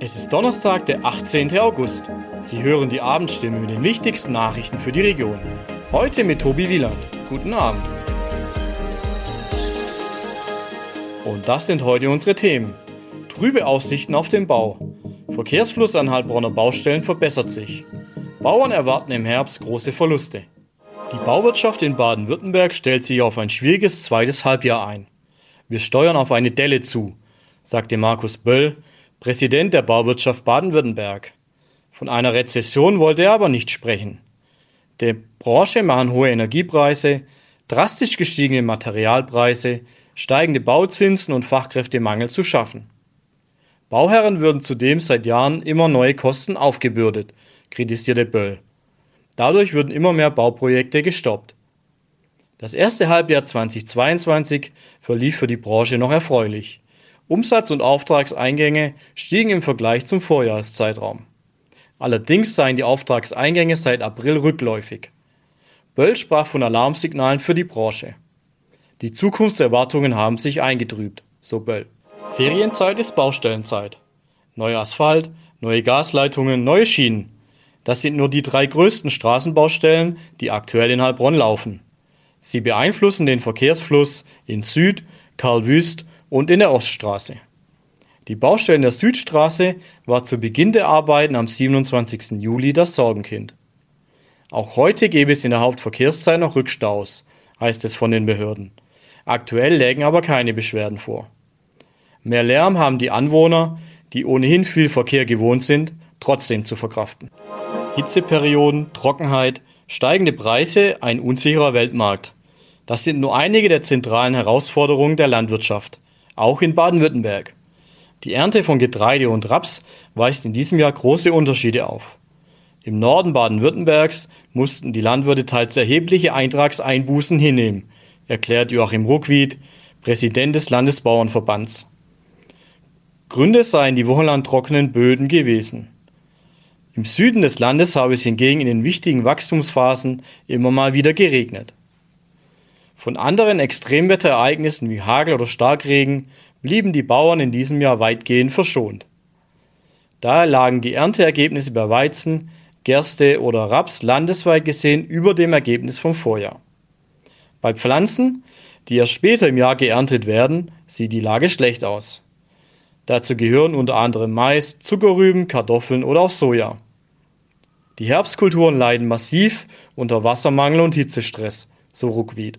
Es ist Donnerstag, der 18. August. Sie hören die Abendstimme mit den wichtigsten Nachrichten für die Region. Heute mit Tobi Wieland. Guten Abend. Und das sind heute unsere Themen. Trübe Aussichten auf den Bau. Verkehrsfluss an Heilbronner Baustellen verbessert sich. Bauern erwarten im Herbst große Verluste. Die Bauwirtschaft in Baden-Württemberg stellt sich auf ein schwieriges zweites Halbjahr ein. Wir steuern auf eine Delle zu, sagte Markus Böll, Präsident der Bauwirtschaft Baden-Württemberg. Von einer Rezession wollte er aber nicht sprechen. Der Branche machen hohe Energiepreise, drastisch gestiegene Materialpreise, steigende Bauzinsen und Fachkräftemangel zu schaffen. Bauherren würden zudem seit Jahren immer neue Kosten aufgebürdet, kritisierte Böll. Dadurch würden immer mehr Bauprojekte gestoppt. Das erste Halbjahr 2022 verlief für die Branche noch erfreulich. Umsatz und Auftragseingänge stiegen im Vergleich zum Vorjahreszeitraum. Allerdings seien die Auftragseingänge seit April rückläufig. Böll sprach von Alarmsignalen für die Branche. Die Zukunftserwartungen haben sich eingetrübt, so Böll. Ferienzeit ist Baustellenzeit. Neuer Asphalt, neue Gasleitungen, neue Schienen. Das sind nur die drei größten Straßenbaustellen, die aktuell in Heilbronn laufen. Sie beeinflussen den Verkehrsfluss in Süd, Karl Wüst und in der Oststraße. Die Baustelle in der Südstraße war zu Beginn der Arbeiten am 27. Juli das Sorgenkind. Auch heute gäbe es in der Hauptverkehrszeit noch Rückstaus, heißt es von den Behörden. Aktuell lägen aber keine Beschwerden vor. Mehr Lärm haben die Anwohner, die ohnehin viel Verkehr gewohnt sind, trotzdem zu verkraften. Hitzeperioden, Trockenheit, steigende Preise, ein unsicherer Weltmarkt. Das sind nur einige der zentralen Herausforderungen der Landwirtschaft auch in Baden-Württemberg. Die Ernte von Getreide und Raps weist in diesem Jahr große Unterschiede auf. Im Norden Baden-Württembergs mussten die Landwirte teils erhebliche Eintragseinbußen hinnehmen, erklärt Joachim Ruckwied, Präsident des Landesbauernverbands. Gründe seien die wochenlang trockenen Böden gewesen. Im Süden des Landes habe es hingegen in den wichtigen Wachstumsphasen immer mal wieder geregnet. Von anderen Extremwetterereignissen wie Hagel oder Starkregen blieben die Bauern in diesem Jahr weitgehend verschont. Daher lagen die Ernteergebnisse bei Weizen, Gerste oder Raps landesweit gesehen über dem Ergebnis vom Vorjahr. Bei Pflanzen, die erst später im Jahr geerntet werden, sieht die Lage schlecht aus. Dazu gehören unter anderem Mais, Zuckerrüben, Kartoffeln oder auch Soja. Die Herbstkulturen leiden massiv unter Wassermangel und Hitzestress, so Ruckwied.